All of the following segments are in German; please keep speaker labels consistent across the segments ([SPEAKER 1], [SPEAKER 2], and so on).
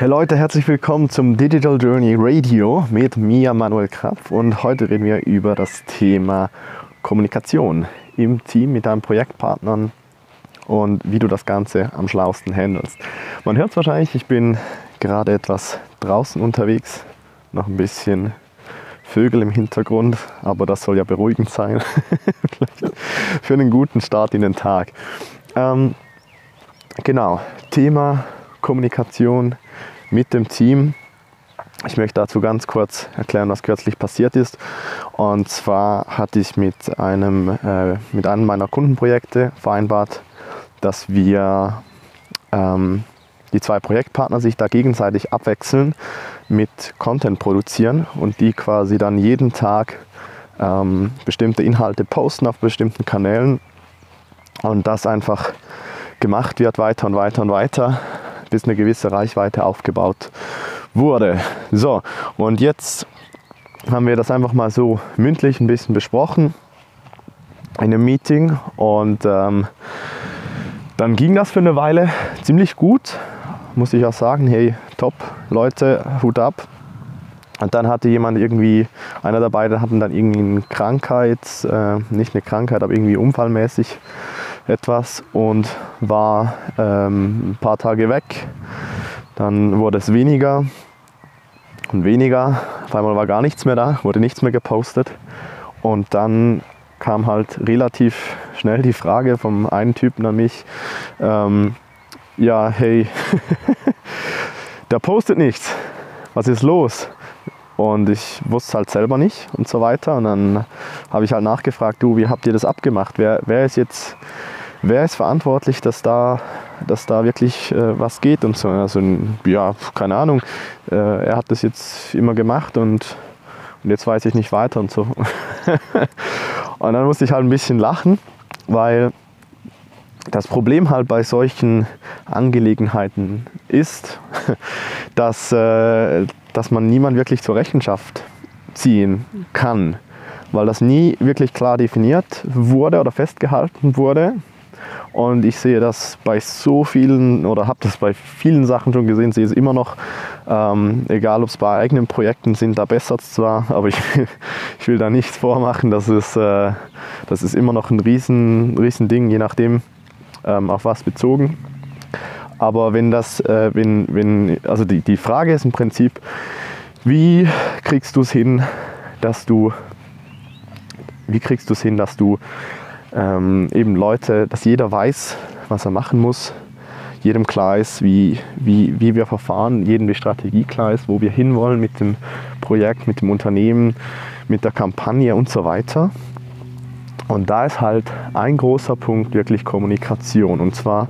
[SPEAKER 1] Hey Leute, herzlich willkommen zum Digital Journey Radio mit mir, Manuel Krapf. Und heute reden wir über das Thema Kommunikation im Team mit deinen Projektpartnern und wie du das Ganze am schlausten handelst. Man hört es wahrscheinlich, ich bin gerade etwas draußen unterwegs, noch ein bisschen Vögel im Hintergrund, aber das soll ja beruhigend sein für einen guten Start in den Tag. Ähm, genau, Thema Kommunikation mit dem Team. Ich möchte dazu ganz kurz erklären, was kürzlich passiert ist. Und zwar hatte ich mit einem, äh, mit einem meiner Kundenprojekte vereinbart, dass wir ähm, die zwei Projektpartner sich da gegenseitig abwechseln mit Content produzieren und die quasi dann jeden Tag ähm, bestimmte Inhalte posten auf bestimmten Kanälen und das einfach gemacht wird weiter und weiter und weiter bis eine gewisse Reichweite aufgebaut wurde. So, und jetzt haben wir das einfach mal so mündlich ein bisschen besprochen in einem Meeting und ähm, dann ging das für eine Weile ziemlich gut, muss ich auch sagen, hey, top, Leute, Hut ab. Und dann hatte jemand irgendwie, einer der beiden hatten dann irgendwie eine Krankheit, äh, nicht eine Krankheit, aber irgendwie unfallmäßig etwas und war ähm, ein paar Tage weg. Dann wurde es weniger und weniger. Auf einmal war gar nichts mehr da, wurde nichts mehr gepostet. Und dann kam halt relativ schnell die Frage vom einen Typen an mich, ähm, ja, hey, der postet nichts, was ist los? Und ich wusste halt selber nicht und so weiter. Und dann habe ich halt nachgefragt, du, wie habt ihr das abgemacht? Wer, wer ist jetzt wer ist verantwortlich, dass da, dass da wirklich äh, was geht und so. Also ja, keine Ahnung. Äh, er hat das jetzt immer gemacht und, und jetzt weiß ich nicht weiter und so. und dann musste ich halt ein bisschen lachen, weil das Problem halt bei solchen Angelegenheiten ist, dass, äh, dass man niemand wirklich zur Rechenschaft ziehen kann, weil das nie wirklich klar definiert wurde oder festgehalten wurde. Und ich sehe das bei so vielen oder habe das bei vielen Sachen schon gesehen, sehe es immer noch, ähm, egal ob es bei eigenen Projekten sind, da bessert es zwar, aber ich, ich will da nichts vormachen, das ist, äh, das ist immer noch ein riesen, riesen Ding, je nachdem ähm, auf was bezogen. Aber wenn das, äh, wenn, wenn, also die, die Frage ist im Prinzip, wie kriegst du es hin, dass du, wie kriegst du es hin, dass du ähm, eben Leute, dass jeder weiß, was er machen muss, jedem klar ist, wie, wie, wie wir verfahren, jedem die Strategie klar ist, wo wir hinwollen mit dem Projekt, mit dem Unternehmen, mit der Kampagne und so weiter. Und da ist halt ein großer Punkt wirklich Kommunikation. Und zwar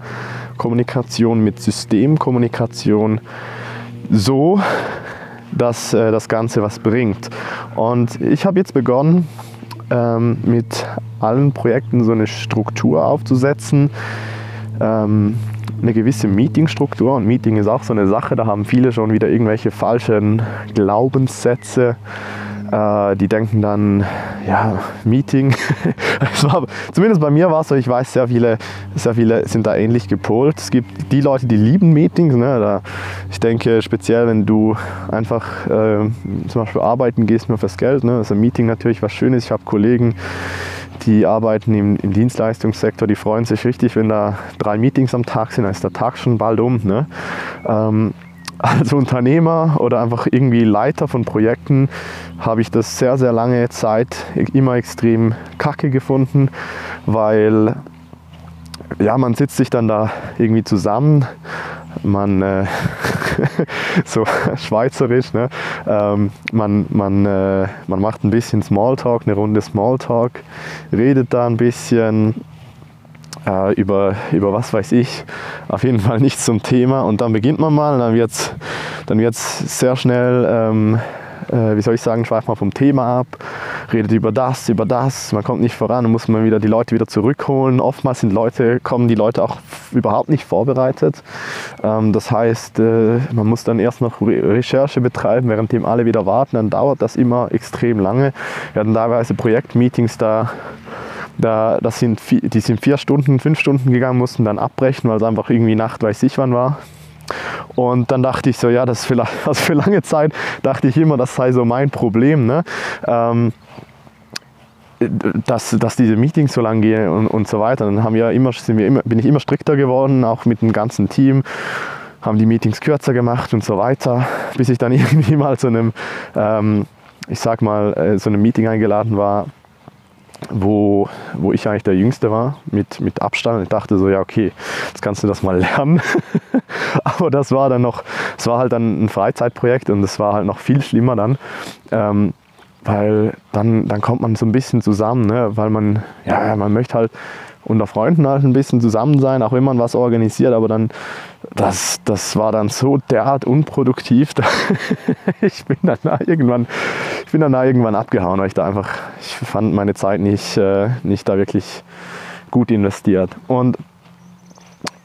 [SPEAKER 1] Kommunikation mit System, Kommunikation so, dass äh, das Ganze was bringt. Und ich habe jetzt begonnen, ähm, mit allen Projekten so eine Struktur aufzusetzen, ähm, eine gewisse Meetingstruktur. Und Meeting ist auch so eine Sache, da haben viele schon wieder irgendwelche falschen Glaubenssätze. Äh, die denken dann, ja, Meeting. war, zumindest bei mir war es so, ich weiß, sehr viele, sehr viele sind da ähnlich gepolt. Es gibt die Leute, die lieben Meetings. Ne? Da, ich denke speziell, wenn du einfach äh, zum Beispiel arbeiten gehst nur fürs Geld. Ne? Also Meeting natürlich was Schönes. Ich habe Kollegen, die arbeiten im, im, Dienstleistungssektor, die freuen sich richtig, wenn da drei Meetings am Tag sind, dann ist der Tag schon bald um. Ne? Ähm, als Unternehmer oder einfach irgendwie Leiter von Projekten habe ich das sehr, sehr lange Zeit immer extrem kacke gefunden, weil ja, man sitzt sich dann da irgendwie zusammen, man, äh, so schweizerisch, ne? Ähm, man, man, äh, man macht ein bisschen Smalltalk, eine Runde Smalltalk, redet da ein bisschen äh, über, über was weiß ich, auf jeden Fall nichts zum Thema und dann beginnt man mal und dann wird es dann wird's sehr schnell ähm, äh, wie soll ich sagen, schweift man vom Thema ab, redet über das, über das, man kommt nicht voran, dann muss man wieder die Leute wieder zurückholen. Oftmals sind Leute, kommen die Leute auch überhaupt nicht vorbereitet. Ähm, das heißt, äh, man muss dann erst noch Re Recherche betreiben, währenddem alle wieder warten, dann dauert das immer extrem lange. Wir hatten teilweise Projektmeetings da, da, das sind, die sind vier Stunden, fünf Stunden gegangen, mussten dann abbrechen, weil es einfach irgendwie Nacht weiß ich wann war. Und dann dachte ich so, ja, das ist vielleicht, also für lange Zeit dachte ich immer, das sei so mein Problem. Ne? Ähm, dass, dass diese Meetings so lang gehen und, und so weiter. Dann haben wir immer, sind wir immer, bin ich immer strikter geworden, auch mit dem ganzen Team haben die Meetings kürzer gemacht und so weiter, bis ich dann irgendwie mal zu einem, ähm, ich sag mal, äh, so einem Meeting eingeladen war, wo, wo ich eigentlich der Jüngste war, mit, mit Abstand. Ich dachte so, ja, okay, jetzt kannst du das mal lernen. Aber das war dann noch, es war halt dann ein Freizeitprojekt und es war halt noch viel schlimmer dann. Ähm, weil dann, dann kommt man so ein bisschen zusammen, ne? weil man, ja, man möchte halt unter Freunden halt ein bisschen zusammen sein, auch wenn man was organisiert, aber dann, das, das war dann so derart unproduktiv. ich bin dann da irgendwann, ich bin dann da irgendwann abgehauen, weil ich da einfach, ich fand meine Zeit nicht, äh, nicht da wirklich gut investiert. Und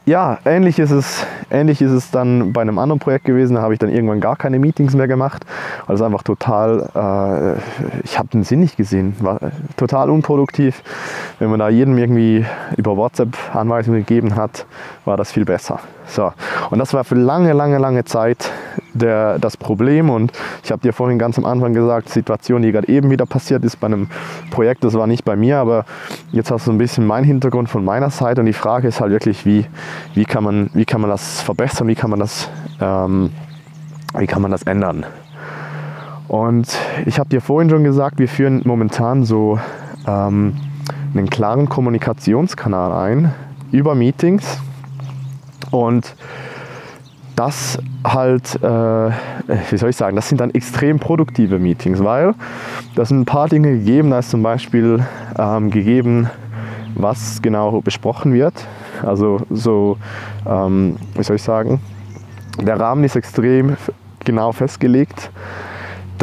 [SPEAKER 1] ja, ähnlich ist, es, ähnlich ist es dann bei einem anderen Projekt gewesen. Da habe ich dann irgendwann gar keine Meetings mehr gemacht, weil es einfach total, äh, ich habe den Sinn nicht gesehen, war total unproduktiv. Wenn man da jedem irgendwie über WhatsApp Anweisungen gegeben hat, war das viel besser. So. Und das war für lange, lange, lange Zeit der, das Problem. Und ich habe dir vorhin ganz am Anfang gesagt, Situation, die gerade eben wieder passiert ist bei einem Projekt, das war nicht bei mir, aber jetzt hast du ein bisschen meinen Hintergrund von meiner Seite. Und die Frage ist halt wirklich, wie, wie, kann, man, wie kann man das verbessern, wie kann man das, ähm, wie kann man das ändern. Und ich habe dir vorhin schon gesagt, wir führen momentan so ähm, einen klaren Kommunikationskanal ein über Meetings und das halt, äh, wie soll ich sagen, das sind dann extrem produktive Meetings, weil da sind ein paar Dinge gegeben. Da ist zum Beispiel ähm, gegeben, was genau besprochen wird. Also so, ähm, wie soll ich sagen, der Rahmen ist extrem genau festgelegt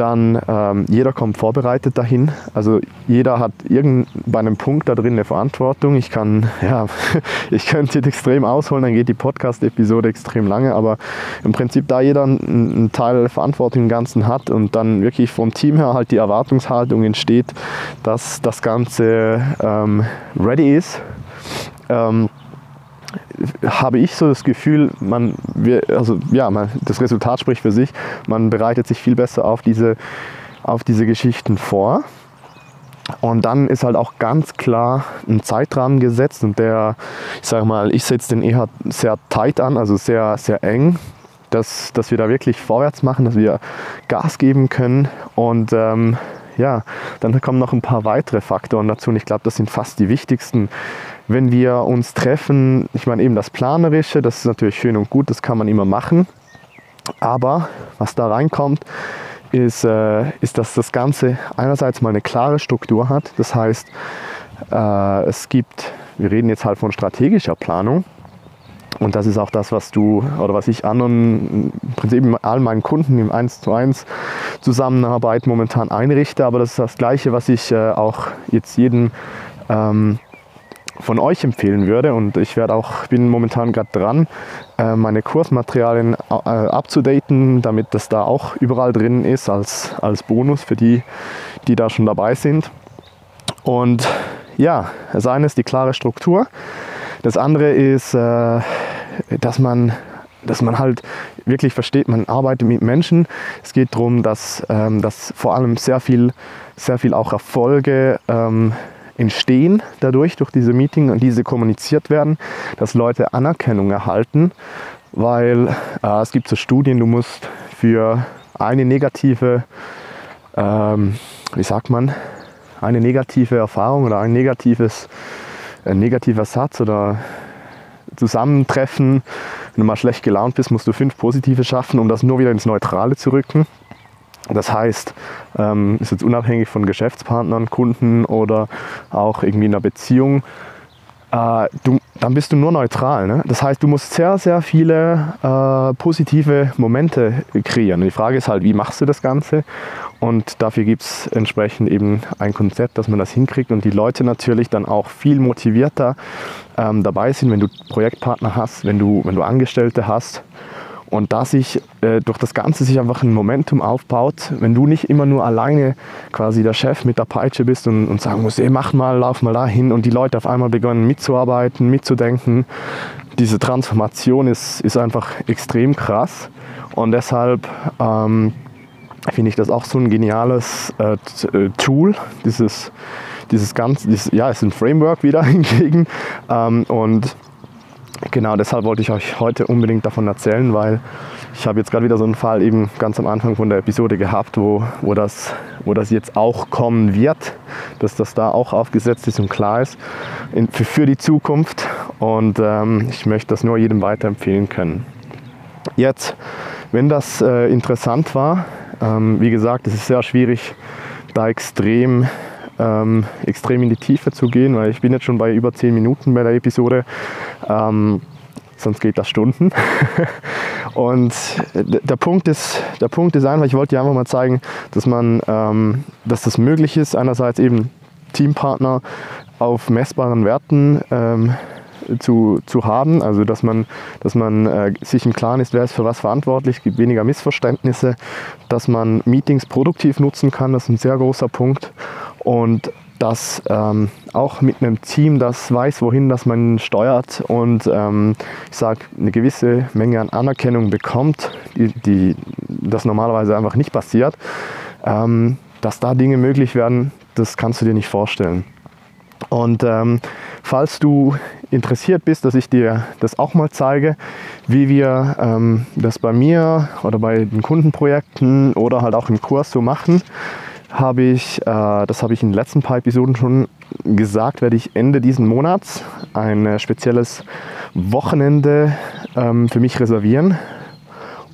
[SPEAKER 1] dann ähm, jeder kommt vorbereitet dahin. Also jeder hat irgend bei einem Punkt da drin eine Verantwortung. Ich kann, ja, ich könnte jetzt extrem ausholen, dann geht die Podcast-Episode extrem lange, aber im Prinzip da jeder einen Teil Verantwortung im Ganzen hat und dann wirklich vom Team her halt die Erwartungshaltung entsteht, dass das Ganze ähm, ready ist. Ähm, habe ich so das Gefühl, man, also ja, man, das Resultat spricht für sich, man bereitet sich viel besser auf diese, auf diese Geschichten vor. Und dann ist halt auch ganz klar ein Zeitrahmen gesetzt und der, ich sage mal, ich setze den eher sehr tight an, also sehr, sehr eng, dass, dass wir da wirklich vorwärts machen, dass wir Gas geben können. Und ähm, ja, dann kommen noch ein paar weitere Faktoren dazu und ich glaube, das sind fast die wichtigsten wenn wir uns treffen, ich meine eben das Planerische, das ist natürlich schön und gut, das kann man immer machen. Aber was da reinkommt, ist, äh, ist, dass das Ganze einerseits mal eine klare Struktur hat. Das heißt, äh, es gibt, wir reden jetzt halt von strategischer Planung. Und das ist auch das, was du oder was ich anderen, im Prinzip all meinen Kunden im 1 zu 1 Zusammenarbeit momentan einrichte. Aber das ist das Gleiche, was ich äh, auch jetzt jedem ähm, von euch empfehlen würde. Und ich werde auch, bin momentan gerade dran, äh, meine Kursmaterialien äh, abzudaten, damit das da auch überall drin ist als, als Bonus für die, die da schon dabei sind. Und ja, das eine ist die klare Struktur. Das andere ist, äh, dass man dass man halt wirklich versteht, man arbeitet mit Menschen. Es geht darum, dass, ähm, dass vor allem sehr viel, sehr viel auch Erfolge ähm, entstehen dadurch, durch diese Meeting und diese kommuniziert werden, dass Leute Anerkennung erhalten, weil äh, es gibt so Studien, du musst für eine negative, ähm, wie sagt man, eine negative Erfahrung oder ein negatives, ein negativer Satz oder Zusammentreffen, wenn du mal schlecht gelaunt bist, musst du fünf positive schaffen, um das nur wieder ins Neutrale zu rücken. Das heißt, ähm, ist jetzt unabhängig von Geschäftspartnern, Kunden oder auch irgendwie in einer Beziehung, äh, du, dann bist du nur neutral. Ne? Das heißt, du musst sehr, sehr viele äh, positive Momente kreieren. Die Frage ist halt, wie machst du das Ganze? Und dafür gibt es entsprechend eben ein Konzept, dass man das hinkriegt und die Leute natürlich dann auch viel motivierter ähm, dabei sind, wenn du Projektpartner hast, wenn du, wenn du Angestellte hast und da sich äh, durch das Ganze sich einfach ein Momentum aufbaut, wenn du nicht immer nur alleine quasi der Chef mit der Peitsche bist und, und sagen musst, ey, mach mal, lauf mal dahin und die Leute auf einmal beginnen mitzuarbeiten, mitzudenken, diese Transformation ist, ist einfach extrem krass. Und deshalb ähm, finde ich das auch so ein geniales äh, äh Tool, dieses, dieses ganze, dieses, ja, ist ein Framework wieder hingegen. Ähm, und genau deshalb wollte ich euch heute unbedingt davon erzählen, weil ich habe jetzt gerade wieder so einen Fall eben ganz am Anfang von der Episode gehabt, wo, wo, das, wo das jetzt auch kommen wird, dass das da auch aufgesetzt ist und klar ist in, für, für die Zukunft. Und ähm, ich möchte das nur jedem weiterempfehlen können. Jetzt, wenn das äh, interessant war, ähm, wie gesagt, es ist sehr schwierig, da extrem ähm, extrem in die Tiefe zu gehen, weil ich bin jetzt schon bei über 10 Minuten bei der Episode. Ähm, sonst geht das Stunden. Und der Punkt ist, der Punkt ist einfach, ich wollte dir einfach mal zeigen, dass man, ähm, dass das möglich ist, einerseits eben Teampartner auf messbaren Werten ähm, zu, zu haben, also dass man, dass man äh, sich im Klaren ist, wer ist für was verantwortlich, gibt weniger Missverständnisse, dass man Meetings produktiv nutzen kann, das ist ein sehr großer Punkt und dass ähm, auch mit einem Team, das weiß, wohin das man steuert und ähm, ich sage, eine gewisse Menge an Anerkennung bekommt, die, die das normalerweise einfach nicht passiert, ähm, dass da Dinge möglich werden, das kannst du dir nicht vorstellen. Und ähm, falls du interessiert bist, dass ich dir das auch mal zeige, wie wir ähm, das bei mir oder bei den Kundenprojekten oder halt auch im Kurs so machen, habe ich, äh, das habe ich in den letzten paar Episoden schon gesagt, werde ich Ende diesen Monats ein äh, spezielles Wochenende ähm, für mich reservieren.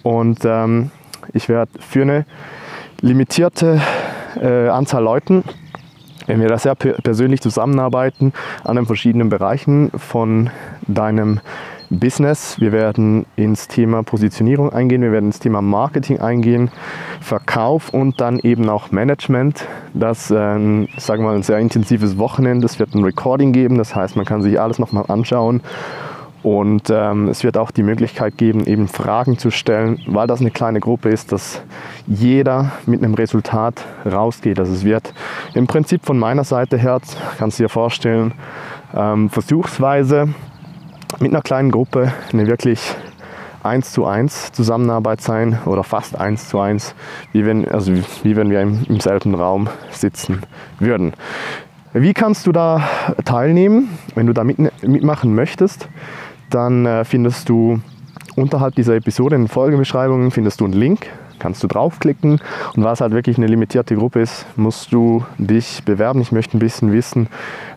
[SPEAKER 1] Und ähm, ich werde für eine limitierte äh, Anzahl Leuten, wenn wir da sehr persönlich zusammenarbeiten, an den verschiedenen Bereichen von deinem Business. Wir werden ins Thema Positionierung eingehen, wir werden ins Thema Marketing eingehen, Verkauf und dann eben auch Management. Das, ähm, sagen wir mal, ein sehr intensives Wochenende. Es wird ein Recording geben, das heißt, man kann sich alles nochmal anschauen. Und ähm, es wird auch die Möglichkeit geben, eben Fragen zu stellen, weil das eine kleine Gruppe ist, dass jeder mit einem Resultat rausgeht. Also es wird im Prinzip von meiner Seite her, kannst du dir vorstellen, ähm, versuchsweise mit einer kleinen Gruppe eine wirklich 1 zu 1 Zusammenarbeit sein oder fast 1 zu 1, wie wenn, also wie wenn wir im, im selben Raum sitzen würden. Wie kannst du da teilnehmen? Wenn du da mit, mitmachen möchtest, dann äh, findest du unterhalb dieser Episode in den Folgebeschreibungen findest du einen Link kannst du draufklicken. Und weil es halt wirklich eine limitierte Gruppe ist, musst du dich bewerben. Ich möchte ein bisschen wissen,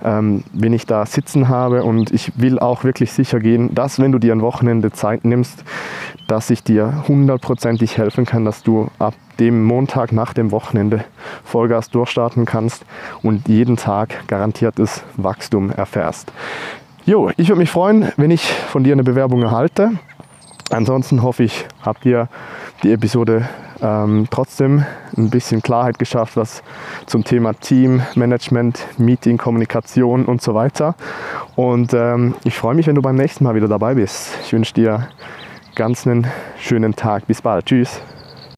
[SPEAKER 1] ähm, wen ich da sitzen habe. Und ich will auch wirklich sicher gehen, dass wenn du dir ein Wochenende Zeit nimmst, dass ich dir hundertprozentig helfen kann, dass du ab dem Montag nach dem Wochenende Vollgas durchstarten kannst und jeden Tag garantiertes Wachstum erfährst. Jo, ich würde mich freuen, wenn ich von dir eine Bewerbung erhalte. Ansonsten hoffe ich, habt ihr die Episode ähm, trotzdem ein bisschen Klarheit geschafft, was zum Thema Team, Management, Meeting, Kommunikation und so weiter. Und ähm, ich freue mich, wenn du beim nächsten Mal wieder dabei bist. Ich wünsche dir ganz einen schönen Tag. Bis bald. Tschüss.